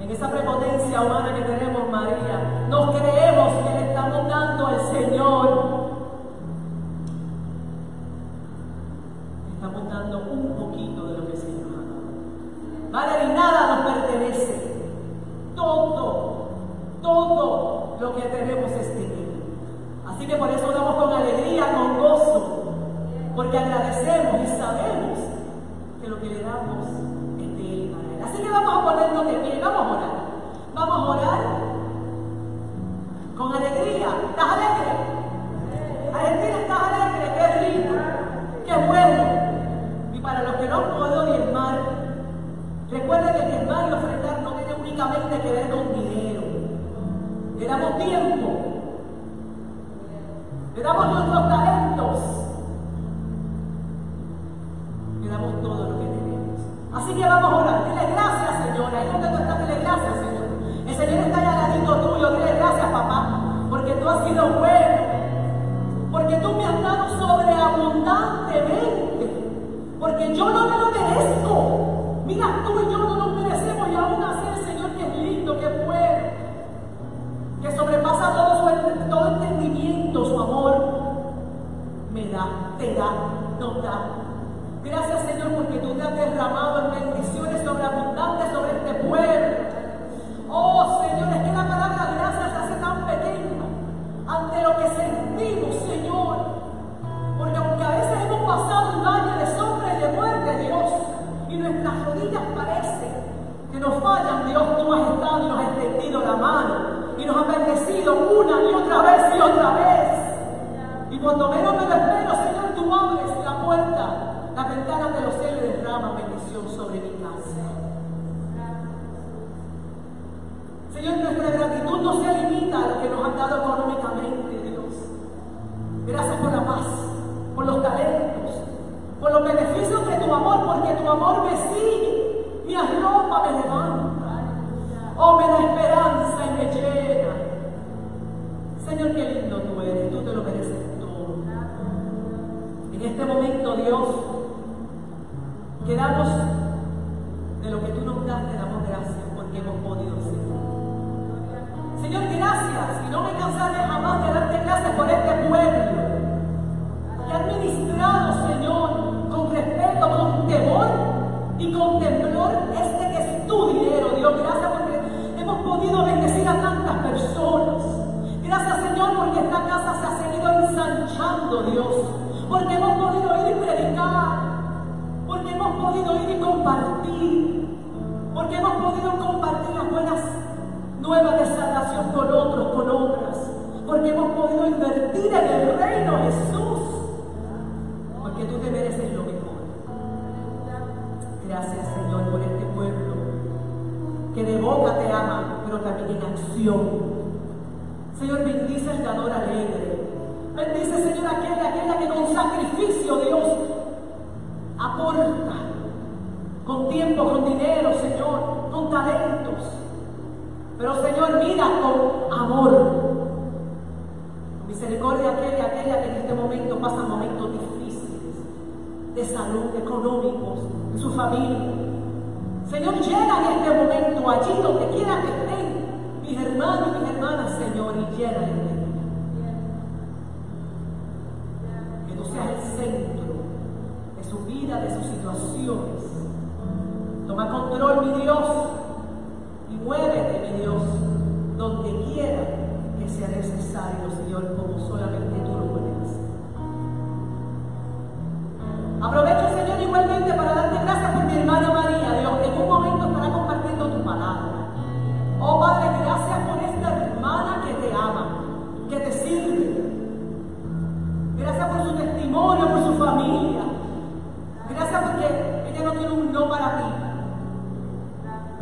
en esa prepotencia humana que tenemos, María, nos creemos que le estamos dando al Señor. Estamos dando un poquito de lo que el Señor ha dado. Vale, y nada nos pertenece. Todo, todo lo que tenemos es de. Así que por eso damos con alegría, con gozo, porque agradecemos y sabemos lo que le damos es de Él para Él. Así que vamos a ponernos de pie, vamos a orar. Vamos a orar con alegría. ¿Estás alegre? Argentina, ¿estás alegre? Qué rico, qué bueno. Y para los que no puedo diezmar, recuerden que diezmar y ofrendar no tiene únicamente que ver con dinero. Le damos tiempo, le damos nuestros sido bueno. Porque tú me has dado sobreabundantemente. Porque yo no me lo merezco. Mira, tú y yo no nos merecemos y aún así cuando menos me lo espero, Señor, tú abres la puerta, la ventana de los cielos y derramas bendición sobre mi casa. Señor, nuestra gratitud no se limita a lo que nos han dado económicamente, Dios. Gracias por la paz, por los talentos, por los beneficios de tu amor, porque tu amor me sigue, me arropa, me levanta. Oh, me da esperanza y me llena. Señor, qué Dios, quedamos con otros, con otras. Porque hemos podido invertir de salud, económicos, su familia. Señor, llena en este momento allí donde quiera que estén mis hermanos y mis hermanas, Señor, y llena de ti. Que tú seas el centro de su vida, de sus situaciones. Toma control, mi Dios, y muévete, mi Dios, donde quiera que sea necesario, Señor, como solamente tú lo Aprovecho, Señor, igualmente para darte gracias por mi hermana María, Dios, que en un momento estará compartiendo tu palabra. Oh Padre, gracias por esta hermana que te ama, que te sirve. Gracias por su testimonio, por su familia. Gracias porque ella no tiene un no para ti.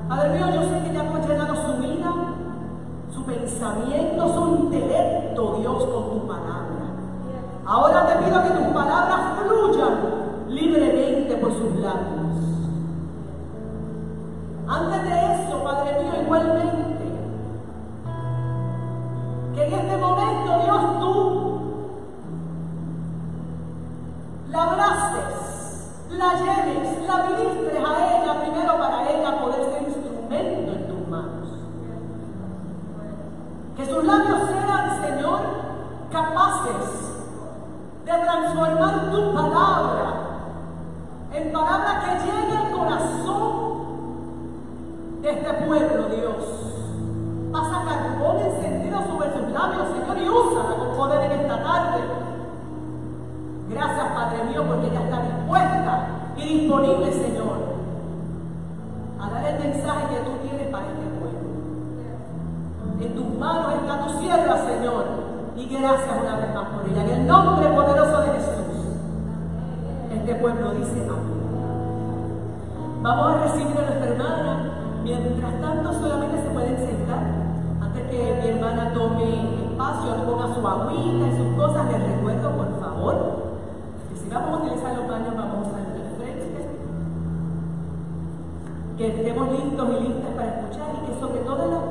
Padre mío, yo sé que ya tú has llenado su vida, su pensamiento, su intelecto, Dios, con tu palabra. Ahora te pido que tus En tus manos está tu sierva, Señor, y gracias una vez más por ella. En el nombre poderoso de Jesús, este pueblo dice amén. Vamos a recibir a nuestra hermana. Mientras tanto, solamente se pueden sentar. Antes que mi hermana tome espacio, ponga su agüita y sus cosas, les recuerdo, por favor, que si vamos a utilizar los baños, vamos a usar el frente. Que estemos listos y listas para escuchar y que sobre todas las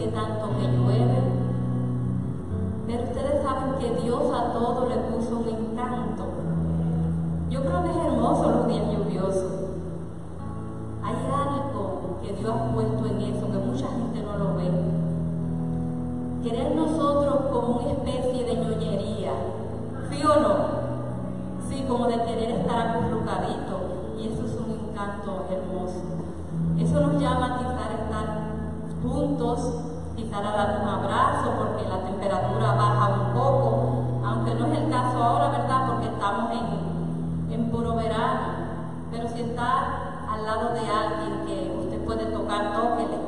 que tanto que llueve. Pero ustedes saben que Dios a todo le puso un encanto. Yo creo que es hermoso los días lluviosos. Hay algo que Dios ha puesto en eso que mucha gente no lo ve. Querer nosotros como una especie de ñoñería, ¿sí o no? Sí, como de querer estar acurrucadito. Y eso es un encanto hermoso. Eso nos llama a estar juntos, quizás a dar un abrazo porque la temperatura baja un poco, aunque no es el caso ahora, ¿verdad? Porque estamos en, en puro verano. Pero si está al lado de alguien que usted puede tocar, tóquele.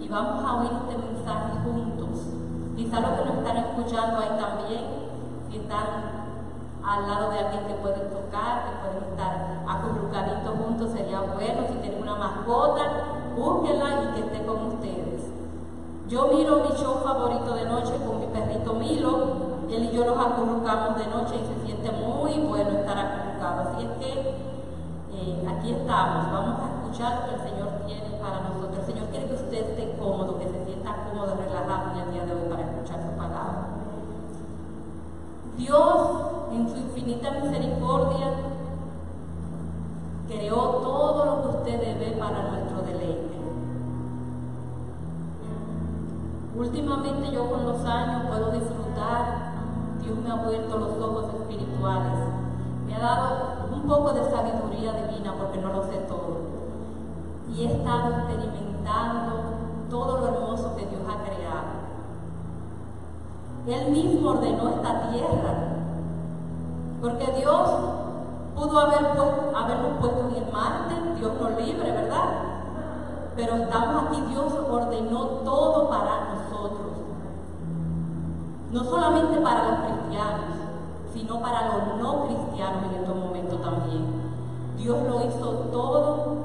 Y vamos a oír este mensaje juntos. Quizá los que nos están escuchando ahí también, si están al lado de alguien que pueden tocar, que pueden estar acurrucaditos juntos, sería bueno. Si tienen una mascota, búsquenla y que esté con ustedes. Yo miro mi show favorito de noche con mi perrito Milo. Él y yo nos acurrucamos de noche y se siente muy bueno estar acurrucados. Así es que eh, aquí estamos. Vamos a escuchar lo que el Señor tiene para nosotros. El Señor quiere que usted esté cómodo, que se sienta cómodo, relajado el día de hoy para escuchar su palabra. Dios, en su infinita misericordia, creó todo lo que usted debe para nuestro deleite. Últimamente yo con los años puedo disfrutar, Dios me ha abierto los ojos espirituales, me ha dado un poco de sabiduría divina porque no lo sé todo. Y he estado experimentando todo lo hermoso que Dios ha creado. Él mismo ordenó esta tierra, porque Dios pudo haber puesto, habernos puesto en el Marte, Dios nos libre, ¿verdad? Pero estamos aquí, Dios ordenó todo para nosotros. No solamente para los cristianos, sino para los no cristianos en estos momentos también. Dios lo hizo todo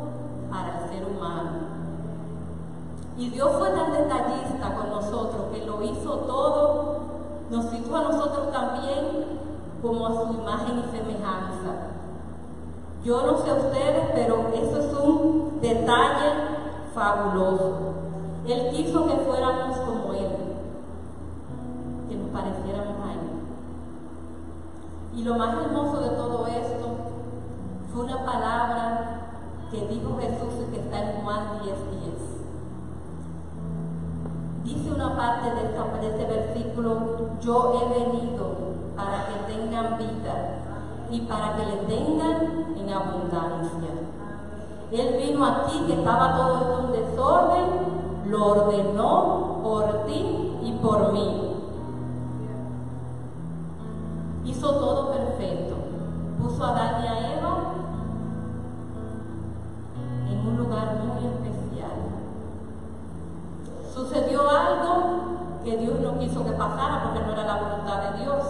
para el ser humano. Y Dios fue tan detallista con nosotros que lo hizo todo, nos hizo a nosotros también como a su imagen y semejanza. Yo no sé ustedes, pero eso es un detalle fabuloso. Él quiso que fuéramos como Él, que nos pareciéramos a Él. Y lo más hermoso de todo esto fue una palabra que dijo Jesús que está en Juan 10:10. Dice una parte de, de este versículo, yo he venido para que tengan vida y para que le tengan en abundancia. Él vino aquí que estaba todo esto en desorden, lo ordenó por ti y por mí. Hizo todo perfecto. Puso a Adán y a Eva en un lugar muy especial. Sucedió algo que Dios no quiso que pasara porque no era la voluntad de Dios,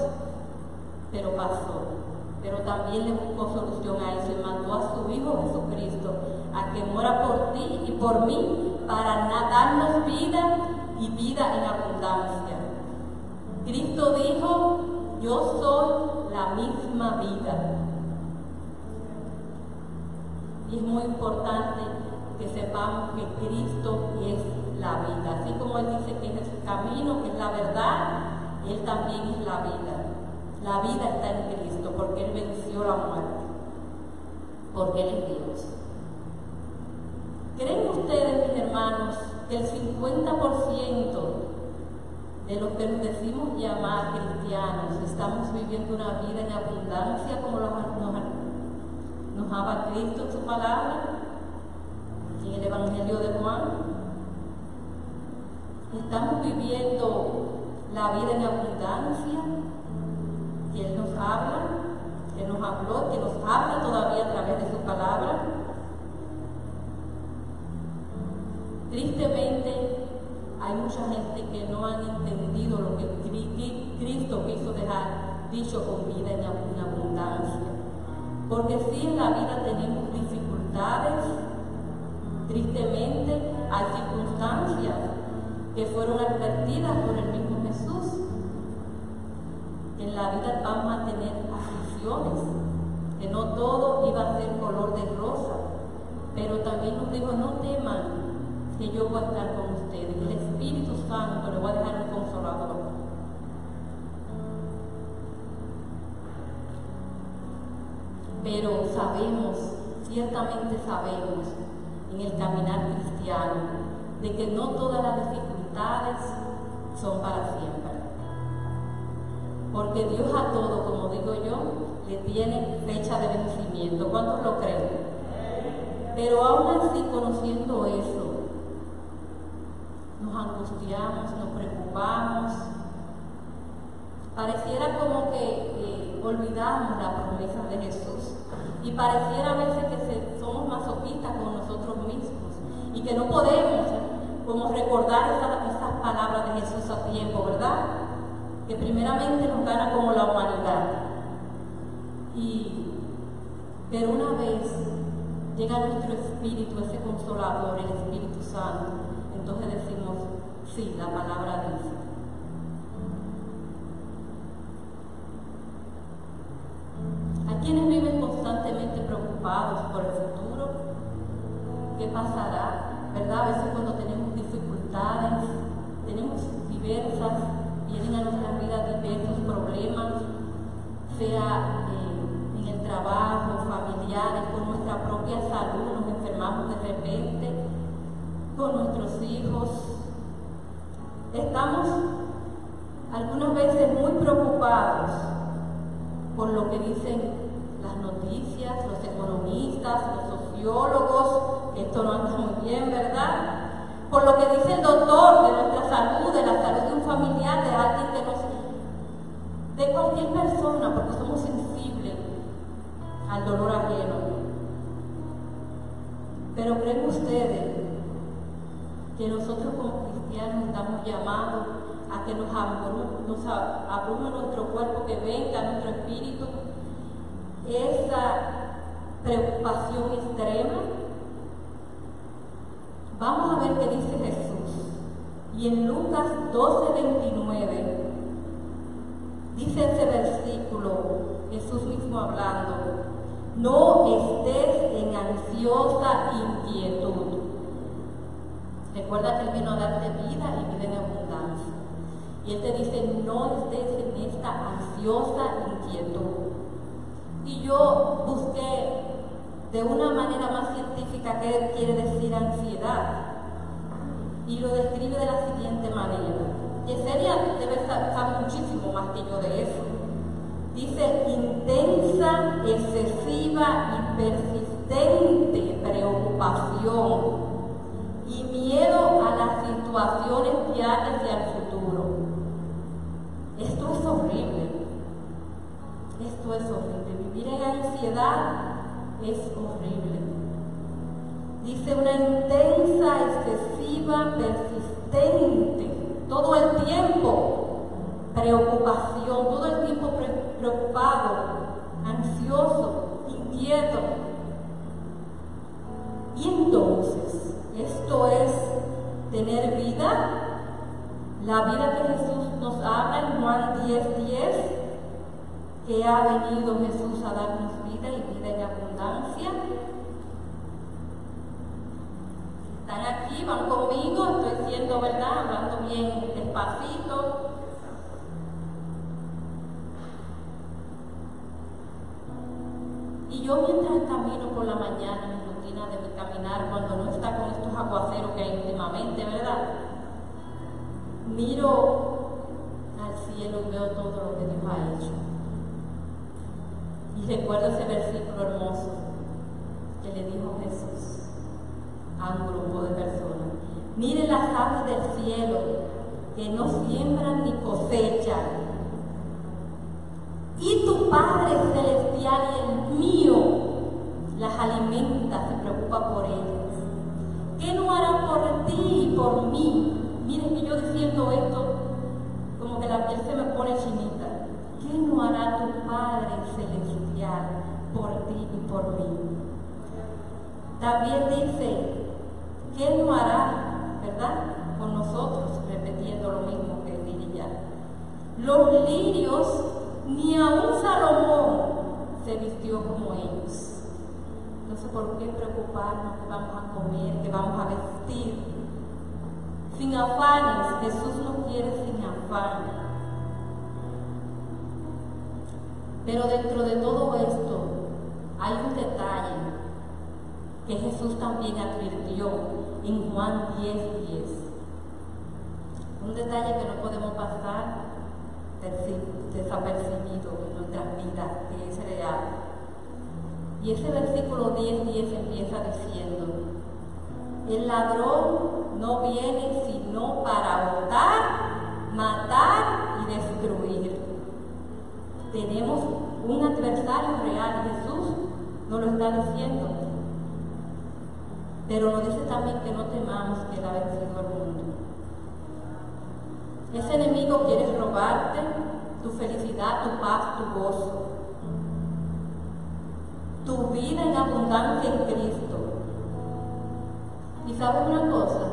pero pasó. Pero también le buscó solución a eso y mandó a su Hijo Jesucristo a que muera por ti y por mí para darnos vida y vida en abundancia. Cristo dijo, yo soy la misma vida. Y es muy importante que sepamos que Cristo es la vida. Así como Él dice que es el camino, que es la verdad, Él también es la vida. La vida está en Cristo porque Él venció la muerte, porque Él es Dios. ¿Creen ustedes, mis hermanos, que el 50% de los que nos decimos llamar cristianos estamos viviendo una vida en abundancia como nos, nos habla Cristo en su palabra, en el Evangelio de Juan? ¿Estamos viviendo la vida en abundancia que Él nos habla, que nos habló, que nos habla todavía a través de su palabra? Tristemente, hay mucha gente que no han entendido lo que Cristo quiso dejar dicho con vida en abundancia. Porque si en la vida tenemos dificultades, tristemente hay circunstancias que fueron advertidas por el. La vida vamos a tener aflicciones, que no todo iba a ser color de rosa, pero también nos dijo, no teman, que yo voy a estar con ustedes. El Espíritu Santo le voy a dejar un consolador. Pero sabemos, ciertamente sabemos, en el caminar cristiano, de que no todas las dificultades son para siempre. Porque Dios a todo, como digo yo, le tiene fecha de vencimiento. ¿Cuántos lo creen? Pero aún así, conociendo eso, nos angustiamos, nos preocupamos. Pareciera como que eh, olvidamos la promesa de Jesús y pareciera a veces que somos masoquistas con nosotros mismos y que no podemos como recordar esas palabras de Jesús a tiempo, ¿verdad? Que primeramente nos gana como la humanidad. Y, pero una vez llega nuestro espíritu, ese consolador, el Espíritu Santo, entonces decimos, sí, la palabra dice. A quienes viven constantemente preocupados por el futuro, ¿qué pasará? ¿Verdad? A veces cuando tenemos dificultades, tenemos diversas, diversos problemas, sea eh, en el trabajo, familiares, con nuestra propia salud, nos enfermamos de repente, con nuestros hijos. Estamos algunas veces muy preocupados por lo que dicen las noticias, los economistas, los sociólogos, esto no anda muy bien, ¿verdad? Por lo que dice el doctor de nuestra salud, de la salud de un familiar, de que nos... de cualquier persona, porque somos sensibles al dolor ajeno. Pero creen ustedes que nosotros como cristianos estamos llamados a que nos abrume, nuestro cuerpo, que venga nuestro espíritu esa preocupación extrema. Vamos a ver qué dice Jesús. Y en Lucas 12, 29, dice ese versículo, Jesús mismo hablando, no estés en ansiosa inquietud Recuerda que Él vino a darte vida y vida en abundancia. Y Él te dice, no estés en esta ansiosa inquietud. Y yo busqué de una manera más científica qué quiere decir ansiedad. y lo describe de la siguiente manera. Yesenia debe saber muchísimo más que yo de eso. Dice intensa, excesiva y persistente preocupación y miedo a las situaciones diarias y al futuro. Esto es horrible. Esto es horrible. Vivir en ansiedad es horrible. Dice una intensa, excesiva, persistente, todo el tiempo preocupación, todo el tiempo preocupado, ansioso, inquieto. Y entonces, esto es tener vida, la vida que Jesús nos habla en Juan 10:10, 10, que ha venido Jesús a darnos vida y vida en abundancia. Están aquí, van conmigo, estoy siendo verdad, hablando bien despacito. Y yo mientras camino por la mañana, mi rutina de mi caminar, cuando no está con estos aguaceros que hay últimamente, ¿verdad? Miro al cielo y veo todo lo que Dios ha hecho. Y recuerdo ese versículo hermoso que le dijo Jesús a un grupo de personas. Miren las aves del cielo que no siembran ni cosechan. Y tu Padre Celestial y el mío 10:10. 10. Un detalle que no podemos pasar desapercibido en nuestras vidas, que es real. Y ese versículo 10, 10 empieza diciendo, el ladrón no viene sino para votar, matar y destruir. Tenemos un adversario real, Jesús nos lo está diciendo. Pero nos dice también que no temamos que ha vencido al mundo. Ese enemigo quiere robarte tu felicidad, tu paz, tu gozo, tu vida en abundancia en Cristo. Y sabes una cosa,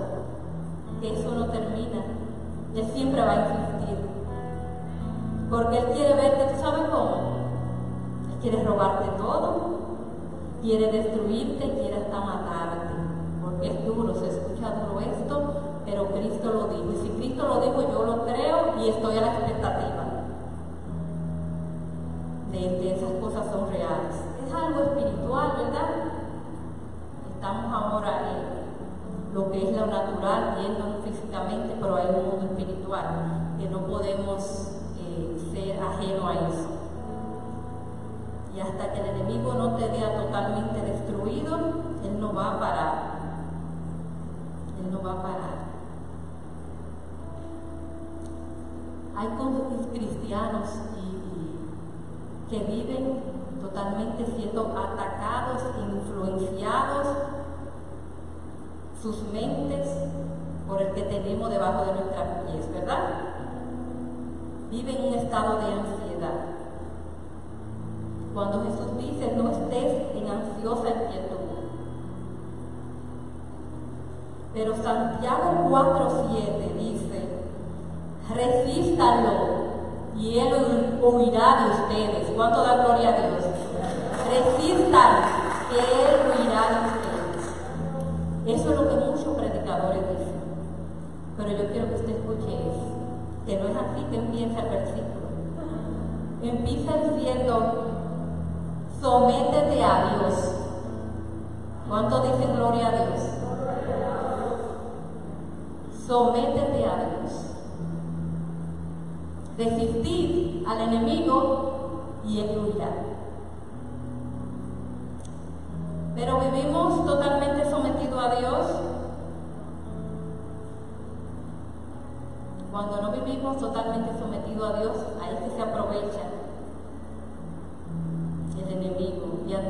que eso no termina, Él siempre va a insistir, porque Él quiere verte, ¿tú sabes cómo? Él quiere robarte todo, quiere destruirte, quiere hasta matarte, es duro, se escucha duro esto, pero Cristo lo dijo.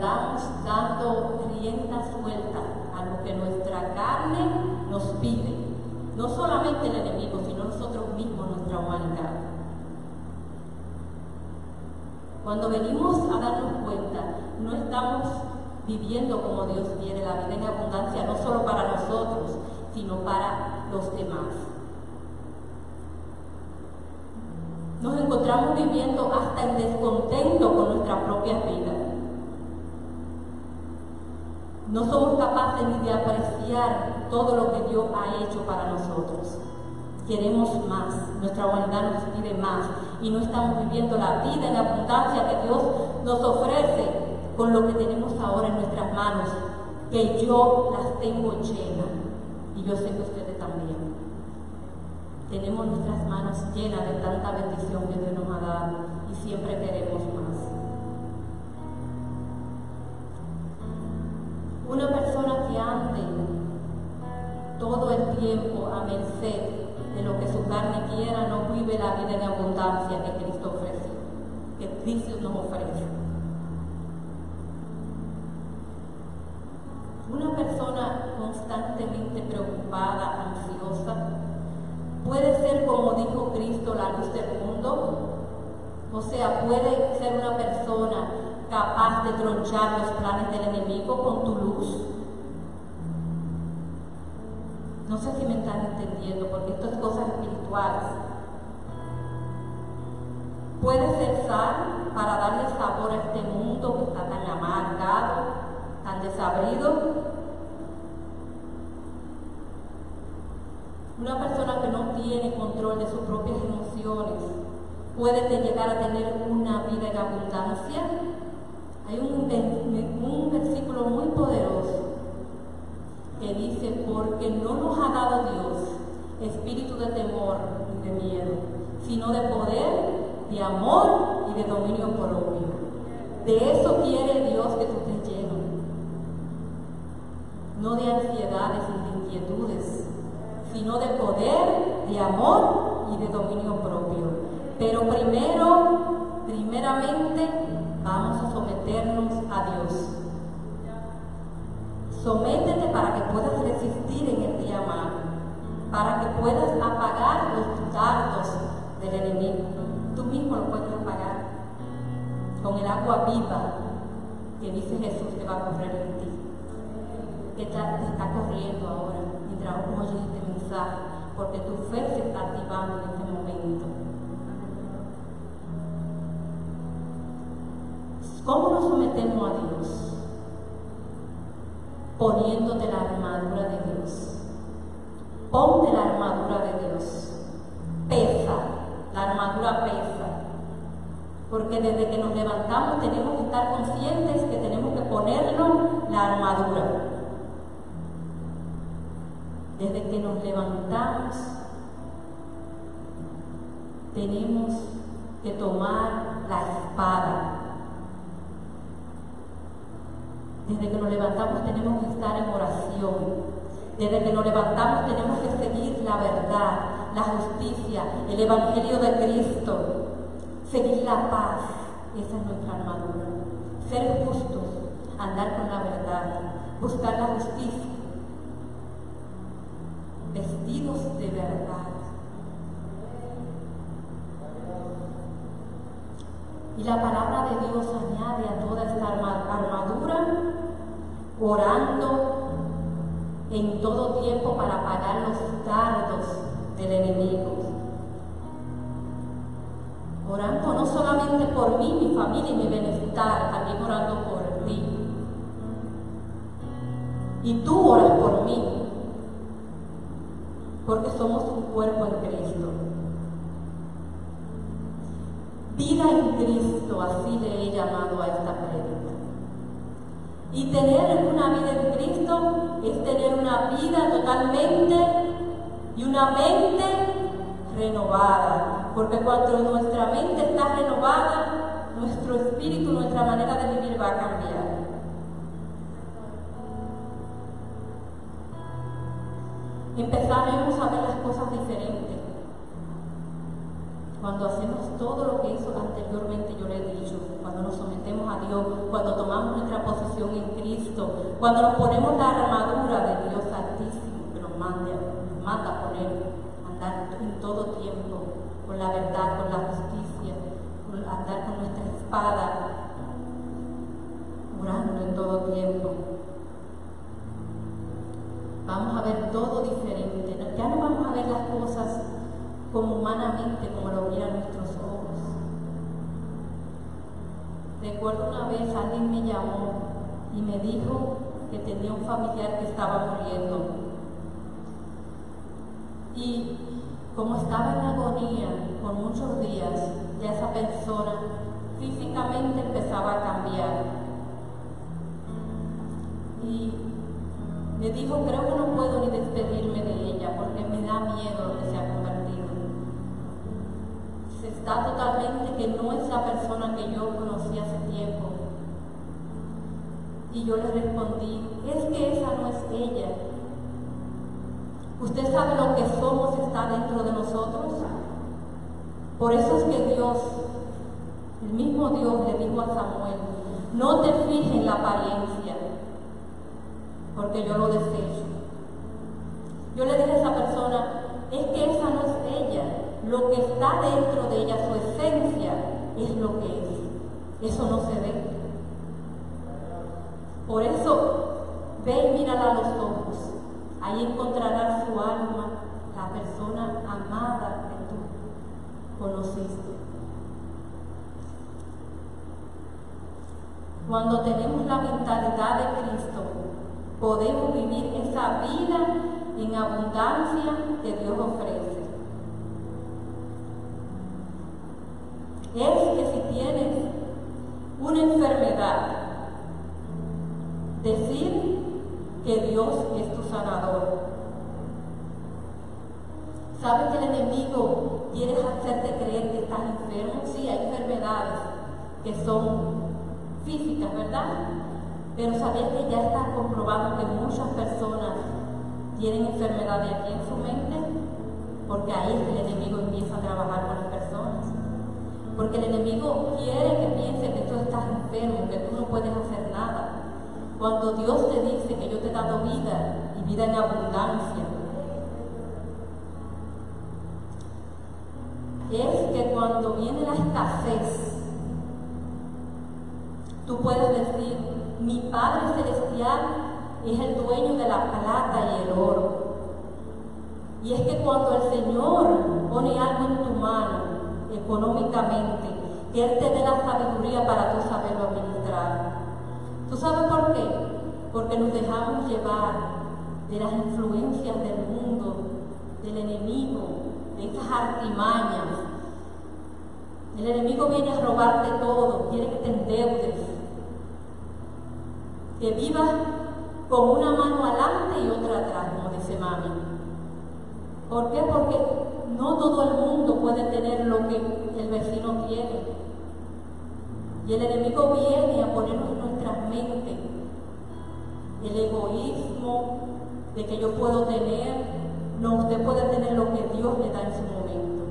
Dando rienda suelta a lo que nuestra carne nos pide. No solamente el enemigo, sino nosotros mismos, nuestra humanidad. Cuando venimos a darnos cuenta, no estamos viviendo como Dios quiere, la vida en abundancia, no solo para nosotros, sino para los demás. Nos encontramos viviendo hasta en descontento con nuestra propia vida. No somos capaces ni de apreciar todo lo que Dios ha hecho para nosotros. Queremos más, nuestra humanidad nos pide más y no estamos viviendo la vida en abundancia que Dios nos ofrece con lo que tenemos ahora en nuestras manos, que yo las tengo llenas y yo sé que ustedes también tenemos nuestras manos llenas de tanta bendición que Dios nos ha dado y siempre queremos más. Una persona que ande todo el tiempo a merced de lo que su carne quiera no vive la vida en abundancia que Cristo ofrece, que Cristo nos ofrece. Una persona constantemente preocupada, ansiosa, puede ser como dijo Cristo, la luz del mundo. O sea, puede ser una persona capaz de tronchar los planes del enemigo con tu luz. No sé si me están entendiendo, porque esto es cosas espirituales. Puede ser sal para darle sabor a este mundo que está tan amargado, tan desabrido, Una persona que no tiene control de sus propias emociones puede llegar a tener una vida en abundancia. Hay un, un versículo muy poderoso que dice, porque no nos ha dado Dios espíritu de temor y de miedo, sino de poder, de amor y de dominio propio. De eso quiere Dios que tú estés lleno, no de ansiedades y de inquietudes, sino de poder, de amor y de dominio propio. Pero primero, primeramente, vamos a someternos a Dios. Sométete para que puedas resistir en el día malo, para que puedas apagar los dardos del enemigo. Tú mismo lo puedes apagar con el agua viva que dice Jesús que va a correr en ti, que está, está corriendo ahora mientras oyes este porque tu fe se está activando en este momento. ¿Cómo nos sometemos a Dios? Poniéndote la armadura de Dios. Ponte la armadura de Dios. Pesa, la armadura pesa. Porque desde que nos levantamos tenemos que estar conscientes que tenemos que ponernos la armadura desde que nos levantamos, tenemos que tomar la espada. Desde que nos levantamos tenemos que estar en oración. Desde que nos levantamos tenemos que seguir la verdad, la justicia, el Evangelio de Cristo, seguir la paz. Esa es nuestra armadura. Ser justos, andar con la verdad, buscar la justicia vestidos de verdad. Y la palabra de Dios añade a toda esta armadura, orando en todo tiempo para apagar los dardos del enemigo. Orando no solamente por mí, mi familia y mi bienestar, también orando por ti. Y tú oras por mí, porque somos un cuerpo en Cristo. Vida en Cristo, así le he llamado a esta prédica. Y tener una vida en Cristo es tener una vida totalmente y una mente renovada. Porque cuando nuestra mente está renovada, nuestro espíritu, nuestra manera de vivir va a cambiar. Empezaremos a ver las cosas diferentes. Cuando hacemos todo lo que hizo anteriormente, yo le he dicho, cuando nos sometemos a Dios, cuando tomamos nuestra posición en Cristo, cuando nos ponemos la armadura de Dios Altísimo, que nos manda, nos manda poner, andar en todo tiempo con la verdad, con la justicia, andar con nuestra espada, orando en todo tiempo vamos a ver todo diferente. Ya no vamos a ver las cosas como humanamente, como lo vieran nuestros ojos. Recuerdo una vez alguien me llamó y me dijo que tenía un familiar que estaba muriendo. Y como estaba en agonía por muchos días, ya esa persona físicamente empezaba a cambiar. Y me dijo, creo que no puedo ni despedirme de ella porque me da miedo que se. Totalmente que no es la persona que yo conocí hace tiempo. Y yo le respondí, es que esa no es ella. Usted sabe lo que somos está dentro de nosotros. Por eso es que Dios, el mismo Dios le dijo a Samuel, no te fijes en la apariencia, porque yo lo desecho. Yo le dije a esa persona, es que esa no es lo que está dentro de ella, su esencia, es lo que es. Eso no se ve. Por eso, ve y mírala a los ojos. Ahí encontrarás su alma, la persona amada que tú conociste. Cuando tenemos la mentalidad de Cristo, podemos vivir esa vida en abundancia que Dios ofrece. Es que si tienes una enfermedad, decir que Dios es tu sanador. ¿Sabes que el enemigo quiere hacerte creer que estás enfermo? Sí, hay enfermedades que son físicas, ¿verdad? Pero sabías que ya está comprobado que muchas personas tienen enfermedades aquí en su mente, porque ahí el enemigo empieza a trabajar con las personas. Porque el enemigo quiere que piense que tú estás enfermo, que tú no puedes hacer nada. Cuando Dios te dice que yo te he dado vida y vida en abundancia, es que cuando viene la escasez, tú puedes decir, mi Padre Celestial es el dueño de la plata y el oro. Y es que cuando el Señor pone algo en tu mano económicamente, Él te dé la sabiduría para tú saberlo administrar. ¿Tú sabes por qué? Porque nos dejamos llevar de las influencias del mundo, del enemigo, de estas artimañas. El enemigo viene a robarte todo, quiere que te endeudes, que vivas con una mano adelante y otra atrás, como dice mami. ¿Por qué? Porque no todo el mundo puede tener lo que el vecino tiene. Y el enemigo viene a ponernos en nuestras mentes el egoísmo de que yo puedo tener, no, usted puede tener lo que Dios le da en su momento.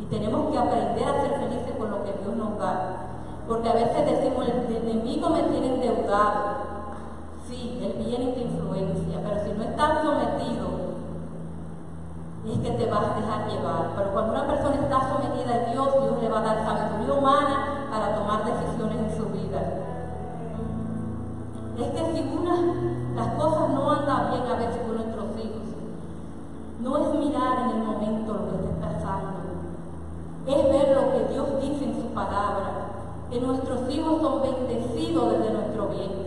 Y tenemos que aprender a ser felices con lo que Dios nos da. Porque a veces decimos, el enemigo me tiene endeudado. Sí, él viene y te influencia, pero si no estás sometido, es que te vas a dejar llevar. Pero cuando una persona está sometida a Dios, Dios le va a dar sabiduría humana para tomar decisiones en su vida. Es que si las cosas no andan bien a veces con nuestros hijos, no es mirar en el momento lo que está pasando, es ver lo que Dios dice en su palabra, que nuestros hijos son bendecidos desde nuestro vientre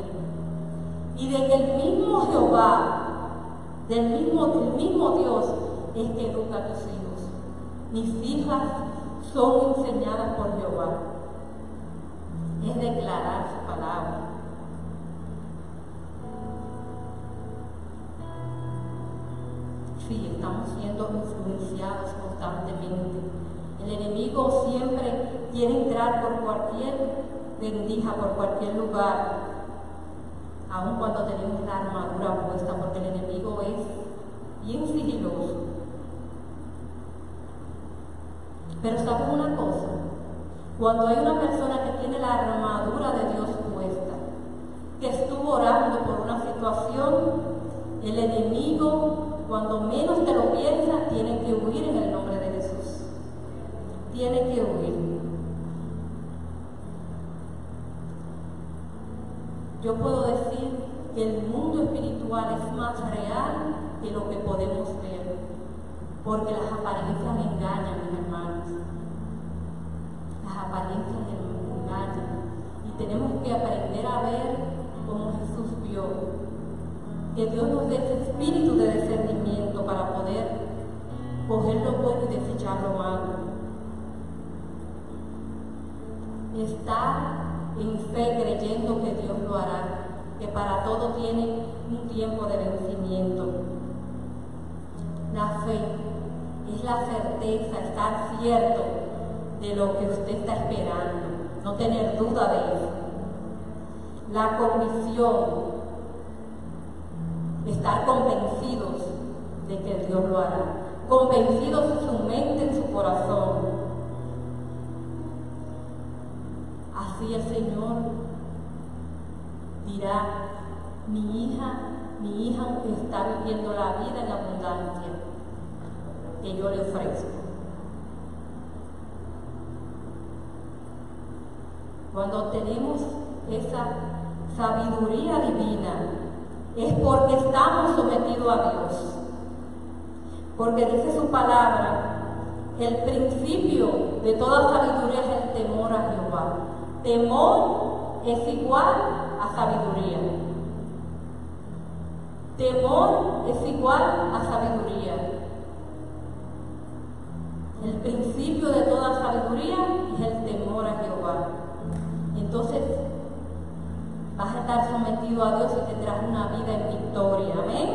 y de que el mismo Jehová, del mismo, del mismo Dios, educa a tus hijos. Mis hijas son enseñadas por Jehová. Es declarar su palabra. Sí, estamos siendo influenciados constantemente. El enemigo siempre quiere entrar por cualquier rendija, por cualquier lugar, aun cuando tenemos la armadura puesta, porque el enemigo es bien sigiloso. Pero ¿sabes una cosa? Cuando hay una persona que tiene la armadura de Dios puesta, que estuvo orando por una situación, el enemigo, cuando menos te lo piensa, tiene que huir en el nombre de Jesús. Tiene que huir. Yo puedo decir que el mundo espiritual es más real que lo que podemos ver, porque las apariencias engañan, mis hermanos. Las apariencias engañan. Y tenemos que aprender a ver como Jesús vio. Que Dios nos dé ese espíritu de discernimiento para poder coger lo bueno y desechar lo malo. Estar en fe creyendo que Dios lo hará, que para todo tiene un tiempo de vencimiento. La fe es la certeza, estar cierto de lo que usted está esperando, no tener duda de eso. La convicción, estar convencidos de que Dios lo hará, convencidos en su mente, en su corazón. Así el Señor dirá, mi hija, mi hija está viviendo la vida en abundancia que yo le ofrezco. Cuando tenemos esa sabiduría divina, es porque estamos sometidos a Dios. Porque dice su palabra, el principio de toda sabiduría es el temor a Jehová. Temor es igual a sabiduría. Temor es igual a sabiduría. El principio de toda sabiduría es el temor a Jehová. Entonces vas a estar sometido a Dios y tendrás una vida en victoria. Amén.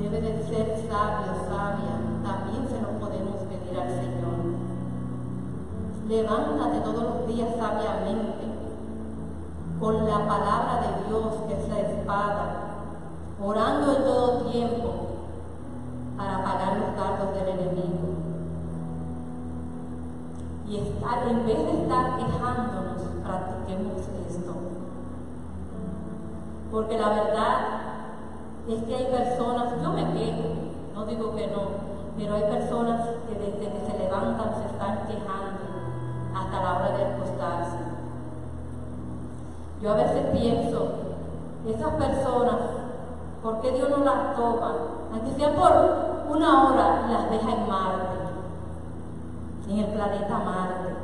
Debe de ser sabio, sabia. También se lo podemos pedir al Señor. Levántate todos los días sabiamente con la palabra de Dios que es la espada, orando en todo tiempo para apagar los dardos del enemigo. Y estar, en vez de estar quejándonos, practiquemos esto. Porque la verdad es que hay personas, yo me quejo, no digo que no, pero hay personas que desde que se levantan se están quejando hasta la hora de acostarse. Yo a veces pienso, esas personas, ¿por qué Dios no las toma? Aunque sea por una hora y las deja en Marte, en el planeta Marte.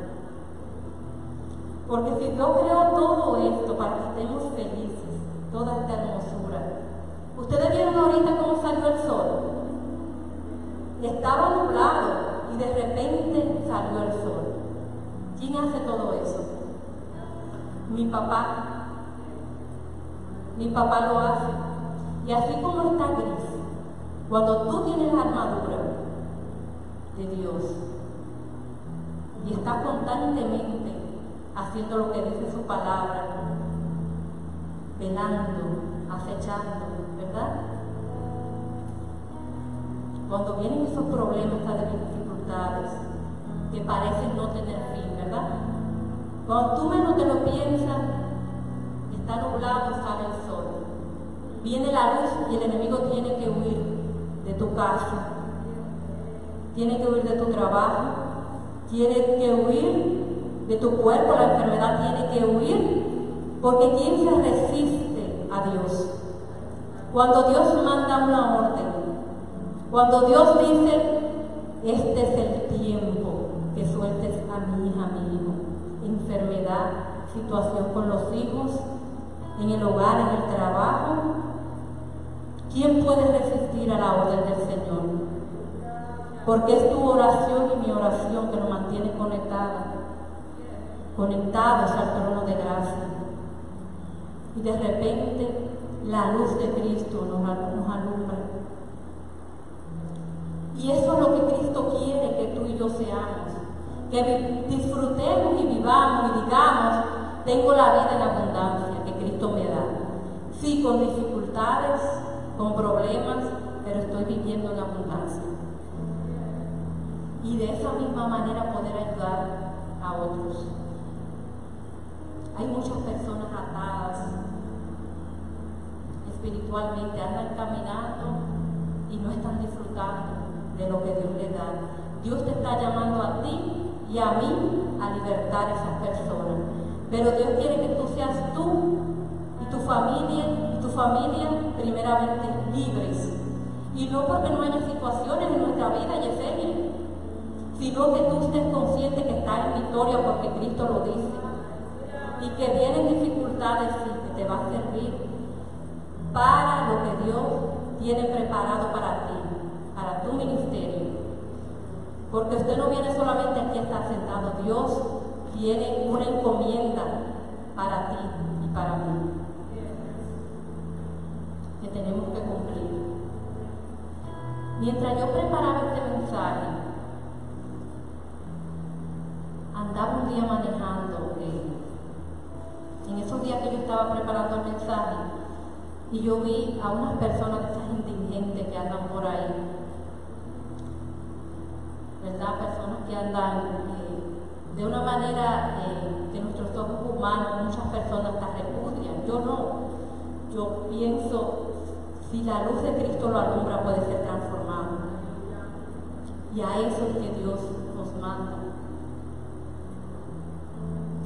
Porque si Dios creó todo esto para que estemos felices, toda esta hermosura, ¿ustedes vieron ahorita cómo salió el sol? Estaba nublado y de repente salió el sol. ¿Quién hace todo eso? Mi papá. Mi papá lo hace. Y así como está gris, cuando tú tienes la armadura de Dios y estás constantemente haciendo lo que dice su palabra, velando, acechando, ¿verdad? Cuando vienen esos problemas, esas dificultades que parecen no tener fin, ¿verdad? Cuando tú menos te lo piensas, está nublado sale el sol. Viene la luz y el enemigo tiene que huir de tu casa, tiene que huir de tu trabajo, tiene que huir de tu cuerpo, la enfermedad tiene que huir, porque ¿quién se resiste a Dios? Cuando Dios manda una orden, cuando Dios dice, este es el tiempo que sueltes a mi hija, mi hijo, enfermedad, situación con los hijos, en el hogar, en el trabajo, ¿quién puede resistir a la orden del Señor? Porque es tu oración y mi oración que nos mantiene conectados, conectados al trono de gracia. Y de repente la luz de Cristo nos, nos alumbra. Y eso es lo que Cristo quiere que tú y yo seamos. Que disfrutemos y vivamos y digamos, tengo la vida en abundancia que Cristo me da. Sí, con dificultades, con problemas, pero estoy viviendo en abundancia. Y de esa misma manera poder ayudar a otros. Hay muchas personas atadas espiritualmente, andan caminando y no están disfrutando de lo que Dios le da. Dios te está llamando a ti y a mí a libertar a esas personas. Pero Dios quiere que tú seas tú y tu familia familia primeramente libres. Y no porque no haya situaciones en nuestra vida, Yesenia, sino que tú estés consciente que estás en victoria porque Cristo lo dice. Y que vienen dificultades y que te va a servir para lo que Dios tiene preparado para ti para tu ministerio. Porque usted no viene solamente aquí a estar sentado, Dios tiene una encomienda para ti y para mí Mientras yo preparaba este mensaje, andaba un día manejando, eh, en esos días que yo estaba preparando el mensaje, y yo vi a unas personas de esas indigentes que andan por ahí, ¿verdad? Personas que andan eh, de una manera eh, que nuestros ojos humanos, muchas personas las repudian. Yo no. Yo pienso, si la luz de Cristo lo alumbra, puede ser transformado. Y a eso es que Dios nos manda.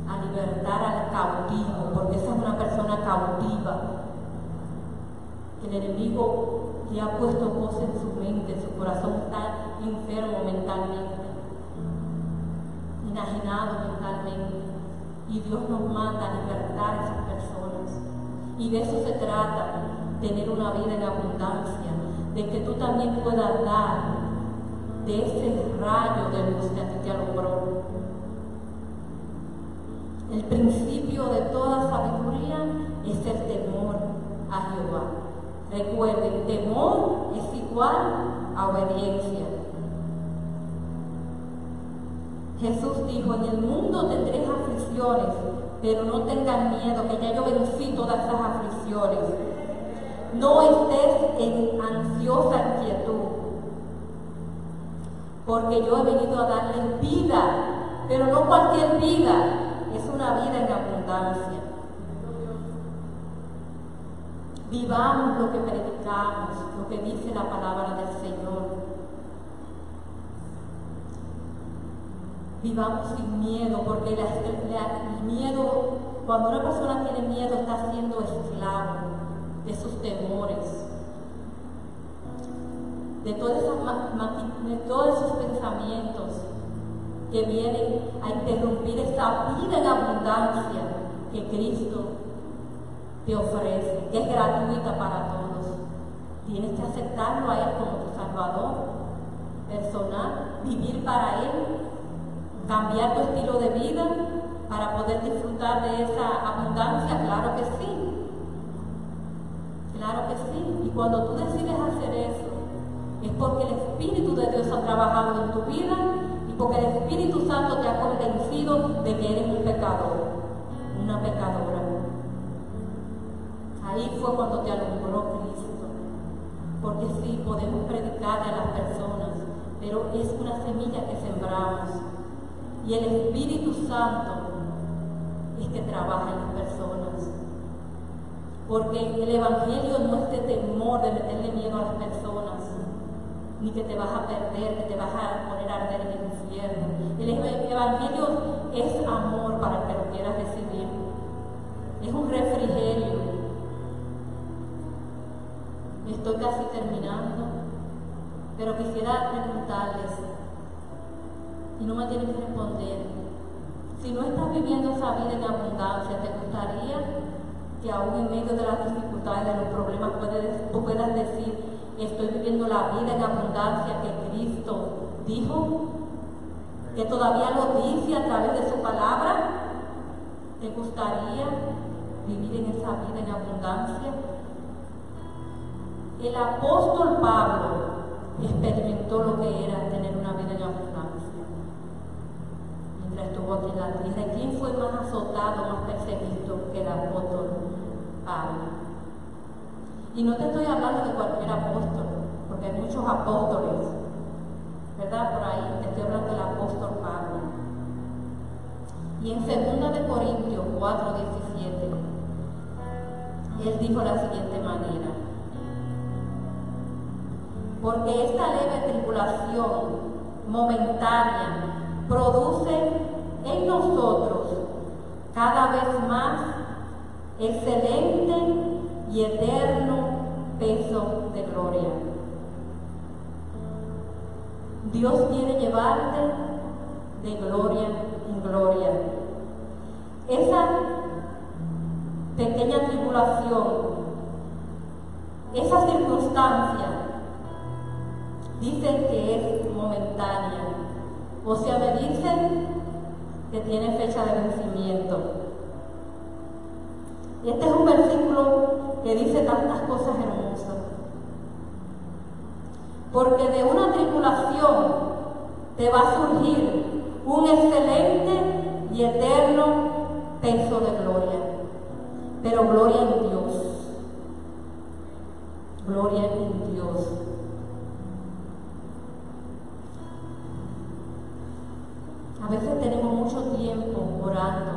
A libertar al cautivo, porque esa es una persona cautiva. El enemigo que ha puesto cosas en su mente, en su corazón está enfermo mentalmente, enajenado mentalmente. Y Dios nos manda a libertar a esas personas. Y de eso se trata, tener una vida en abundancia, de que tú también puedas dar de ese rayo de luz que a ti te alumbró. El principio de toda sabiduría es el temor a Jehová. Recuerden, temor es igual a obediencia. Jesús dijo, en el mundo tendréis aflicciones, pero no tengan miedo, que ya yo vencí todas esas aflicciones. No estés en ansiosa inquietud, porque yo he venido a darles vida, pero no cualquier vida, es una vida en abundancia. Vivamos lo que predicamos, lo que dice la palabra del Señor. vivamos sin miedo, porque el miedo, cuando una persona tiene miedo, está siendo esclavo de sus temores, de, todos esos pensamientos que vienen a interrumpir esa vida en abundancia que Cristo te ofrece, que es gratuita para todos. Tienes que aceptarlo a Él como tu Salvador personal, vivir para Él cambiar tu estilo de vida para poder disfrutar de esa abundancia? Claro que sí. Claro que sí. Y cuando tú decides hacer eso, es porque el Espíritu de Dios ha trabajado en tu vida y porque el Espíritu Santo te ha convencido de que eres un pecador, una pecadora. Ahí fue cuando te alumbró Cristo. Porque sí, podemos predicar a las personas, pero es una semilla que sembramos y el Espíritu Santo es que trabaja en las personas. Porque el Evangelio no es de temor, de meterle miedo a las personas, ni que te vas a perder, que te vas a poner a arder en el infierno. El Evangelio es amor para que lo quieras recibir. Es un refrigerio. Estoy casi terminando, pero quisiera preguntarles, y no me tienes que responder. Si no estás viviendo esa vida en abundancia, ¿te gustaría que aún en medio de las dificultades, de los problemas, puedes, tú puedas decir, estoy viviendo la vida en abundancia que Cristo dijo? Que todavía lo dice a través de su palabra. ¿Te gustaría vivir en esa vida en abundancia? El apóstol Pablo experimentó lo que era tener una vida en abundancia mientras estuvo aquí en la tierra. ¿Quién fue más azotado, más perseguido que el apóstol Pablo? Y no te estoy hablando de cualquier apóstol, porque hay muchos apóstoles, ¿verdad? Por ahí te estoy hablando del apóstol Pablo. Y en 2 de Corintios 4, 17, él dijo la siguiente manera, porque esta leve tribulación momentánea produce en nosotros cada vez más excelente y eterno peso de gloria. Dios quiere llevarte de gloria en gloria. Esa pequeña tribulación, esa circunstancia, dicen que es momentánea. O sea, me dicen que tiene fecha de vencimiento. Este es un versículo que dice tantas cosas hermosas. Porque de una tribulación te va a surgir un excelente y eterno peso de gloria. Pero gloria en Dios. Gloria en Dios. A veces tenemos mucho tiempo orando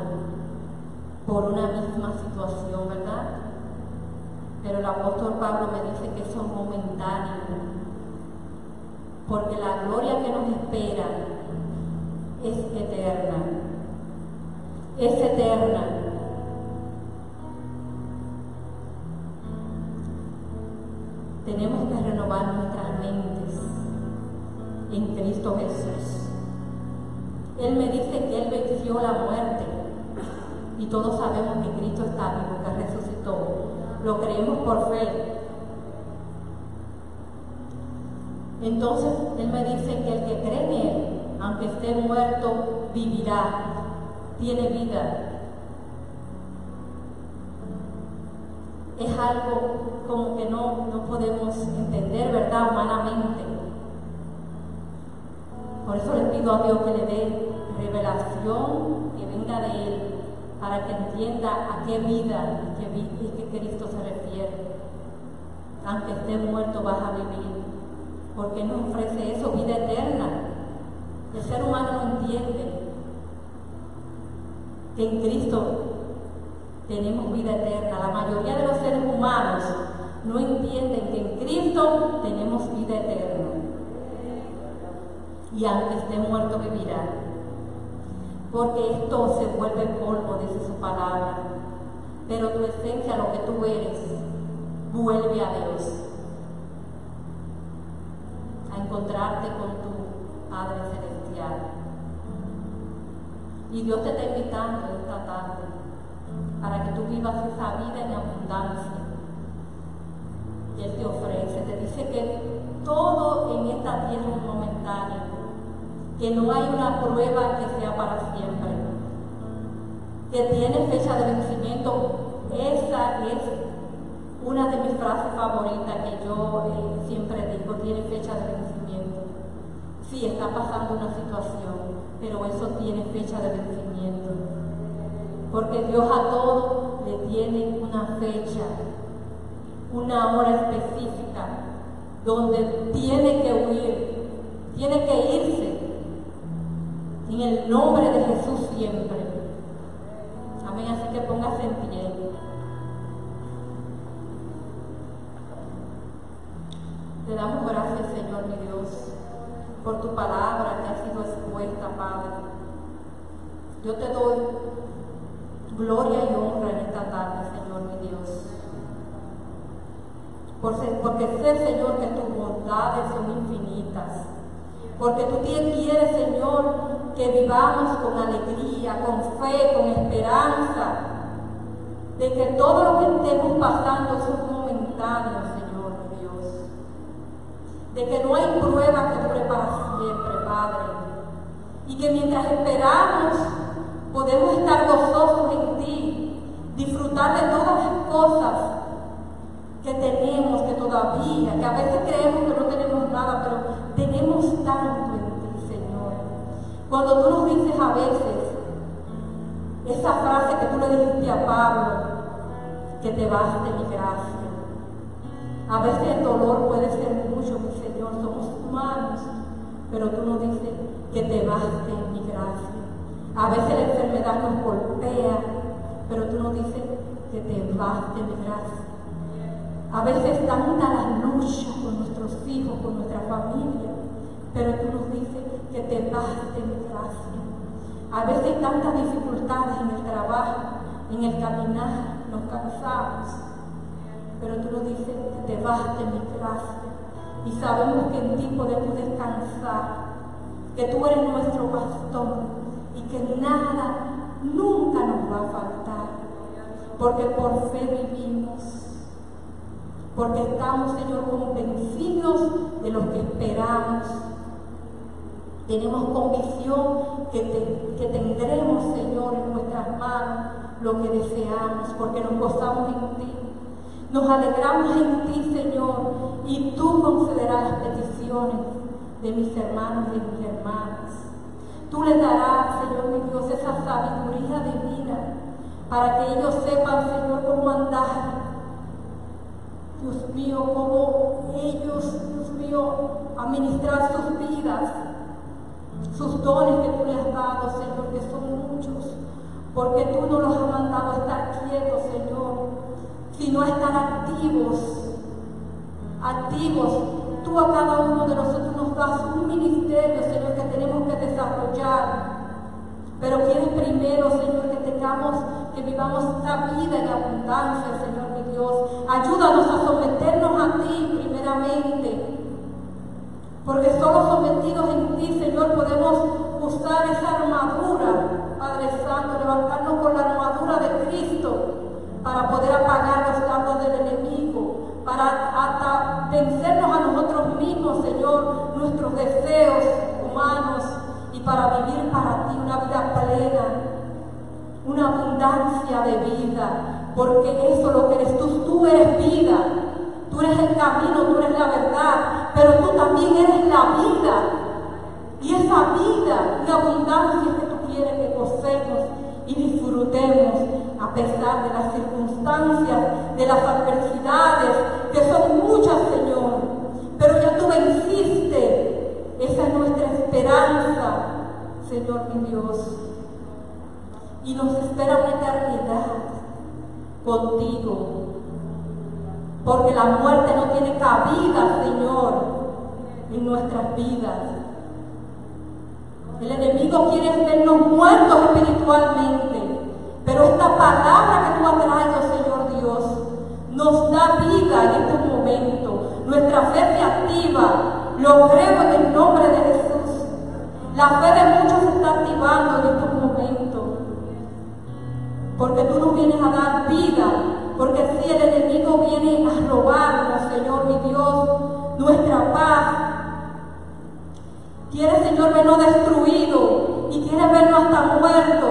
por una misma situación, ¿verdad? Pero el apóstol Pablo me dice que son momentáneos, porque la gloria que nos espera es eterna, es eterna. Tenemos que renovar nuestras mentes en Cristo Jesús. Él me dice que Él venció la muerte y todos sabemos que Cristo está vivo, que resucitó. Lo creemos por fe. Entonces Él me dice que el que cree en Él, aunque esté muerto, vivirá, tiene vida. Es algo como que no, no podemos entender, ¿verdad?, humanamente. Por eso le pido a Dios que le dé revelación que venga de Él para que entienda a qué vida y qué Cristo se refiere. Aunque esté muerto vas a vivir, porque nos ofrece eso, vida eterna. El ser humano no entiende que en Cristo tenemos vida eterna. La mayoría de los seres humanos no entienden que en Cristo tenemos vida eterna. Y aunque esté muerto vivirá. Porque esto se vuelve polvo, dice su palabra. Pero tu esencia, lo que tú eres, vuelve a Dios. Encontrarte con tu Padre Celestial. Y Dios te está invitando esta tarde para que tú vivas esa vida en abundancia que Él te ofrece. Te dice que todo en esta tierra es momentáneo, que no hay una prueba que sea para siempre, que tiene fecha de vencimiento. Esa es una de mis frases favoritas que yo eh, siempre digo, tiene fecha de vencimiento. Sí, está pasando una situación, pero eso tiene fecha de vencimiento. Porque Dios a todo le tiene una fecha, una hora específica, donde tiene que huir, tiene que irse. En el nombre de Jesús siempre. Amén. Así que póngase en pie. Te damos gracias, Señor mi Dios, por tu palabra que ha sido expuesta, Padre. Yo te doy gloria y honra en esta tarde, Señor mi Dios. Porque sé, Señor, que tus bondades son infinitas. Porque tú quieres, Señor, que vivamos con alegría, con fe, con esperanza, de que todo lo que estemos pasando es momentáneo, Señor Dios. De que no hay prueba siempre, Padre. Y que mientras esperamos, podemos estar gozosos en ti, disfrutar de todas las cosas que tenemos, que todavía, que a veces creemos que no tenemos nada, pero tenemos tanto en ti, Señor. Cuando tú nos dices a veces esa frase que tú le dijiste a Pablo, que te baste mi gracia. A veces el dolor puede ser mucho, mi Señor, somos humanos, pero tú nos dices que te baste mi gracia. A veces la enfermedad nos golpea, pero tú nos dices que te baste mi gracia. A veces tanta la lucha con nuestros hijos, con nuestra familia, pero tú nos dices que te baste mi gracia. A veces tantas dificultades en el trabajo, en el caminar, nos cansamos, pero tú nos dices que te baste mi gracia. Y sabemos que en ti podemos descansar, que tú eres nuestro pastor y que nada nunca nos va a faltar, porque por fe vivimos, porque estamos, Señor, convencidos de lo que esperamos tenemos convicción que, que tendremos, Señor, en nuestras manos lo que deseamos, porque nos gozamos en ti. Nos alegramos en ti, Señor, y tú concederás peticiones de mis hermanos y de mis hermanas. Tú les darás, Señor mi Dios, esa sabiduría divina para que ellos sepan, Señor, cómo andar. Dios mío, cómo ellos, Dios mío, administrar sus vidas sus dones que tú les has dado, Señor, que son muchos, porque tú no los has mandado a estar quietos, Señor, sino estar activos, activos. Tú a cada uno de nosotros nos das un ministerio, Señor, que tenemos que desarrollar. Pero quieres primero, Señor, que tengamos, que vivamos esta vida en abundancia, Señor mi Dios. Ayúdanos a someternos a ti primeramente porque solo sometidos en ti, Señor, podemos usar esa armadura, Padre Santo, levantarnos con la armadura de Cristo para poder apagar los dardos del enemigo, para hasta vencernos a nosotros mismos, Señor, nuestros deseos humanos y para vivir para ti una vida plena, una abundancia de vida, porque eso lo que eres tú, tú eres vida. Tú eres el camino, tú eres la verdad, pero tú también eres la vida. Y esa vida y abundancia que tú quieres que gocemos y disfrutemos pesar de las circunstancias, de las adversidades, que son muchas, Señor. Pero ya tú venciste. Esa es nuestra esperanza, Señor mi Dios. Y nos espera una eternidad contigo porque la muerte no tiene cabida, Señor, en nuestras vidas. El enemigo quiere vernos muertos espiritualmente, pero esta palabra que tú has traído, Señor Dios, nos da vida en este momento. Nuestra fe se activa. Lo creo en el nombre de Jesús. La fe de muchos se está activando en estos momentos. Porque tú nos vienes a dar vida porque si el enemigo viene a robarnos, Señor mi Dios, nuestra paz, quiere, Señor, vernos destruido y quiere vernos hasta muerto,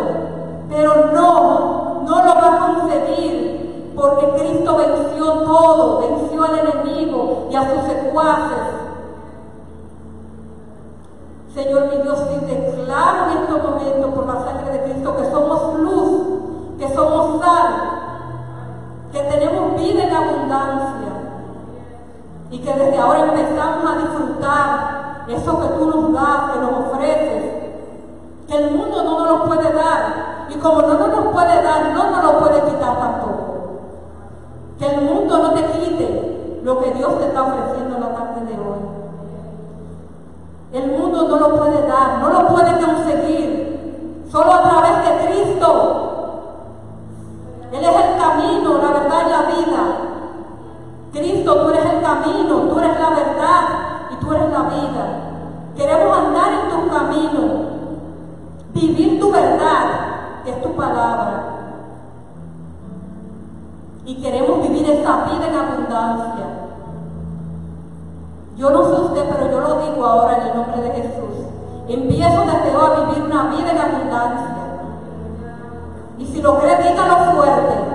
pero no, no lo va a conseguir, porque Cristo venció todo, venció al enemigo y a sus secuaces. Señor mi Dios, y declaro en estos momentos por la sangre de Cristo que somos luz, que somos sal, que tenemos vida en abundancia y que desde ahora empezamos a disfrutar eso que tú nos das, que nos ofreces, que el mundo no nos lo puede dar y como no nos lo puede dar, no nos lo puede quitar tampoco. Que el mundo no te quite lo que Dios te está ofreciendo en la tarde de hoy. El mundo no lo puede dar, no lo puede conseguir, solo a través de Cristo él es el camino, la verdad y la vida. Cristo, tú eres el camino, tú eres la verdad y tú eres la vida. Queremos andar en tu camino, vivir tu verdad, es tu palabra. Y queremos vivir esa vida en abundancia. Yo no sé usted, pero yo lo digo ahora en el nombre de Jesús. Empiezo desde hoy a vivir una vida en abundancia. Y si lo cree, dígalo fuerte.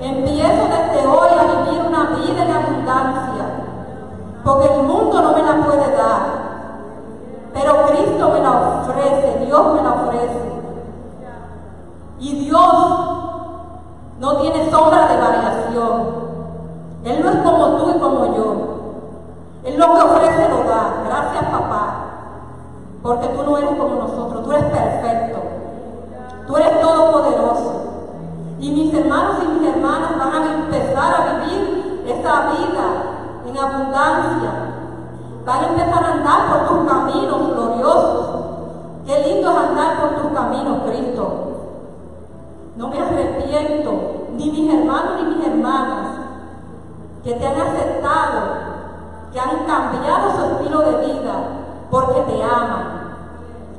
Empiezo desde hoy a vivir una vida en abundancia, porque el mundo no me la puede dar, pero Cristo me la ofrece, Dios me la ofrece. Y Dios no tiene sombra de variación. Él no es como tú y como yo. Él lo que ofrece lo da. Gracias papá. Porque tú no eres como nosotros, tú eres perfecto. Tú eres todopoderoso. Y mis hermanos y mis hermanas van a empezar a vivir esa vida en abundancia. Van a empezar a andar por tus caminos gloriosos. Qué lindo es andar por tus caminos, Cristo. No me arrepiento, ni mis hermanos ni mis hermanas, que te han aceptado, que han cambiado su estilo de vida, porque te aman,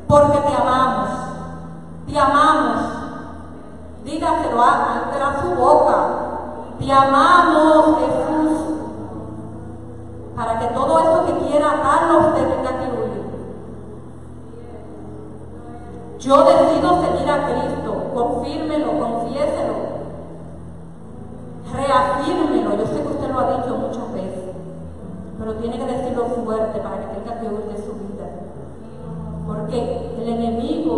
porque te amamos, te amamos. Dígaselo a, a su boca, te amamos, Jesús, para que todo eso que quiera atarlo usted tenga. Yo decido seguir a Cristo, confírmelo, confiéselo, reafírmelo. Yo sé que usted lo ha dicho muchas veces, pero tiene que decirlo fuerte para que tenga que huir de su vida. Porque el enemigo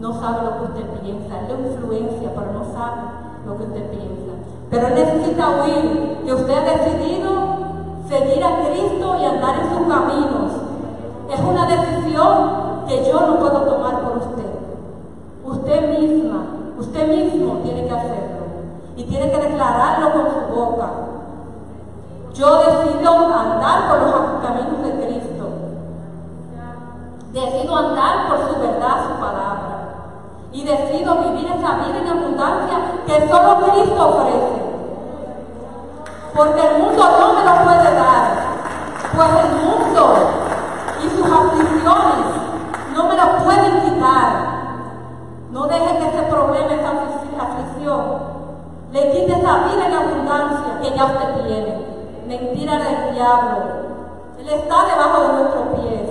no sabe lo que usted piensa, él le influencia, pero no sabe lo que usted piensa. Pero él necesita huir, que usted ha decidido seguir a Cristo y andar en sus caminos. Es una decisión que yo no puedo tomar por usted. Usted misma, usted mismo tiene que hacerlo y tiene que declararlo con su boca. Yo decido andar por los caminos de Cristo. Decido andar por su verdad, su palabra. Y decido vivir esa vida en abundancia que solo Cristo ofrece. Porque el mundo no me lo puede dar. Pues el mundo y sus aflicciones no me lo pueden quitar. No deje que ese problema, esa aflicción, le quite esa vida en abundancia que ya usted tiene. Mentira del diablo. Él está debajo de nuestros pies.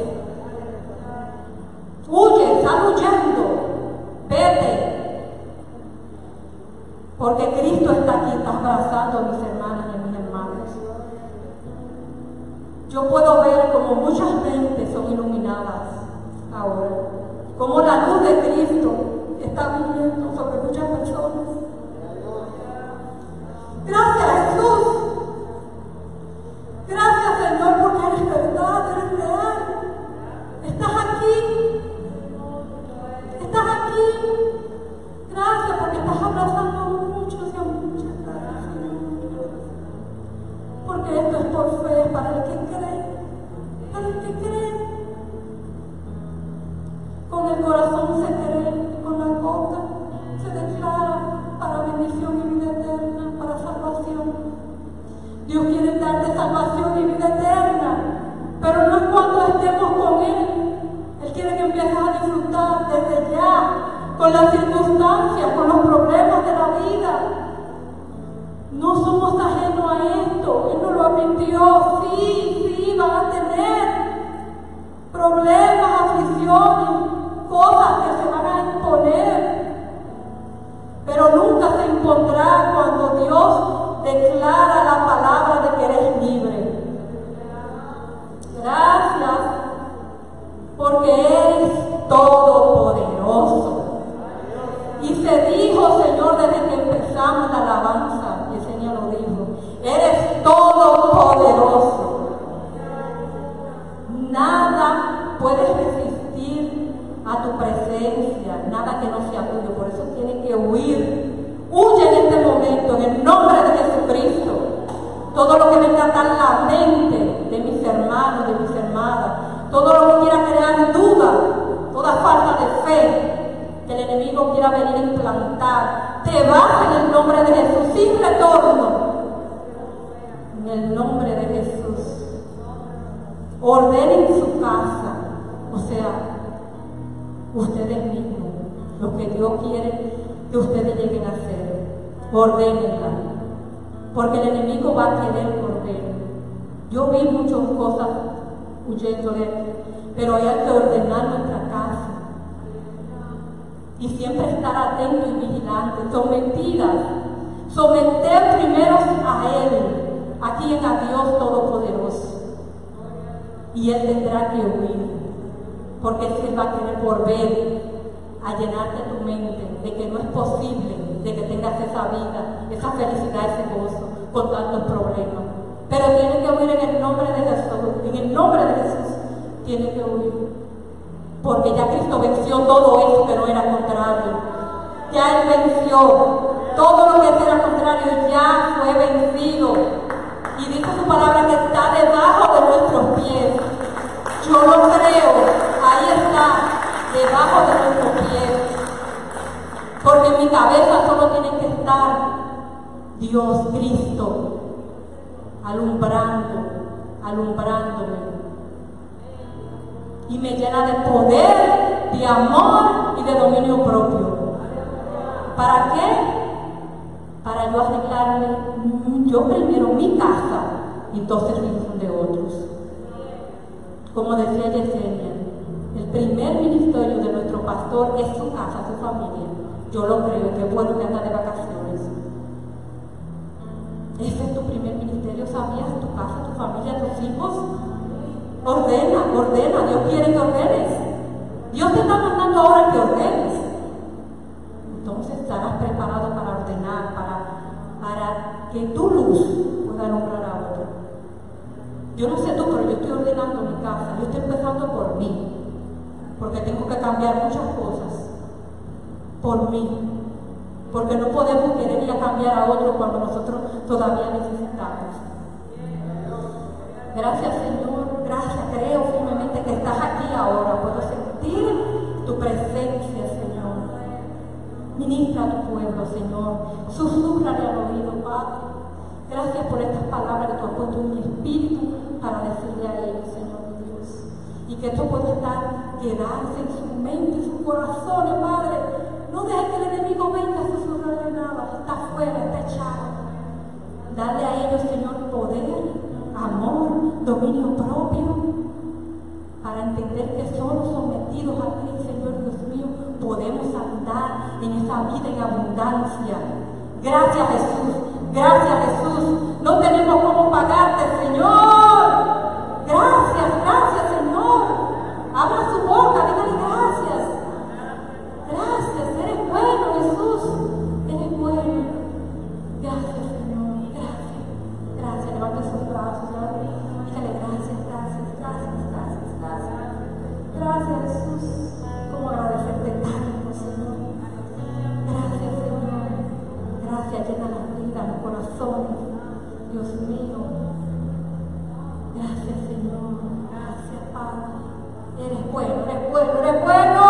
Huye, sal huyendo. Vete. Porque Cristo está aquí, está abrazando a mis hermanas y a mis hermanos. Yo puedo ver como muchas mentes son iluminadas ahora. Como la luz de Cristo está viniendo sobre muchas personas. Gracias Jesús. Gracias Señor porque eres verdad, eres real. Estás aquí. Estás aquí. Gracias porque estás abrazando a muchos y a muchas. Gracias. Porque esto es por fe para el que cree. Para el que cree. Con el corazón con las circunstancias, con los problemas de la vida. No somos ajenos a esto, Él nos lo admitió, sí, sí, van a tener problemas, aflicciones, cosas que se van a imponer, pero nunca se impondrá cuando Dios declara la palabra de que eres libre. Gracias, porque eres todopoderoso. Se dijo, Señor, desde que empezamos la alabanza, y el Señor lo dijo, eres sin retorno. En el nombre de Jesús. Ordenen su casa, o sea, ustedes mismos, lo que Dios quiere que ustedes lleguen a hacer. Ordénenla. Porque el enemigo va a querer volver. Yo vi muchas cosas huyendo de él, pero hay que ordenar nuestra casa. Y siempre estar atento y vigilante. Son mentiras. Someter primero a Él, a quien a Dios Todopoderoso. Y Él tendrá que huir, porque Él va a querer volver a llenarte tu mente de que no es posible de que tengas esa vida, esa felicidad, ese gozo con tantos problemas. Pero tiene que huir en el nombre de Jesús, en el nombre de Jesús, tiene que huir. Porque ya Cristo venció todo eso que no era contrario. Ya Él venció. Todo lo que era contrario ya fue vencido. Y dice su palabra que está debajo de nuestros pies. Yo lo creo. Ahí está, debajo de nuestros pies. Porque en mi cabeza solo tiene que estar Dios, Cristo, alumbrando, alumbrándome. Y me llena de poder, de amor y de dominio propio. ¿Para qué? Para yo arreglarme yo primero mi casa y entonces de otros. Como decía Yesenia, el primer ministerio de nuestro pastor es su casa, su familia. Yo lo creo, qué bueno que anda de vacaciones. Ese es tu primer ministerio, ¿sabías? Tu casa, tu familia, tus hijos. Ordena, ordena, Dios quiere que ordenes. Dios te está mandando ahora que ordenes. Entonces estarás que tu luz pueda alumbrar a otro. Yo no sé tú, pero yo estoy ordenando mi casa. Yo estoy empezando por mí. Porque tengo que cambiar muchas cosas. Por mí. Porque no podemos querer ir a cambiar a otro cuando nosotros todavía necesitamos. Gracias Señor, gracias, creo firmemente que estás aquí ahora. Puedo sentir tu presencia. Ministra a tu pueblo, Señor. Susurrale al oído, Padre. Gracias por estas palabras que tú has en mi espíritu para decirle a ellos, Señor Dios. Y que esto pueda estar, quedarse en su mente, en sus corazones, Padre. No deje que el enemigo venga a susurrarle nada. Está fuera, está echado. Dale a ellos, Señor, poder amor, dominio propio, para entender que solo sometidos a ti, Señor Dios mío, podemos andar en esa vida en abundancia. Gracias Jesús, gracias Jesús. No tenemos cómo pagarte, Señor. Gracias, gracias los corazones. Dios mío. Gracias, Señor. Gracias, Padre. Eres bueno, eres bueno, eres bueno.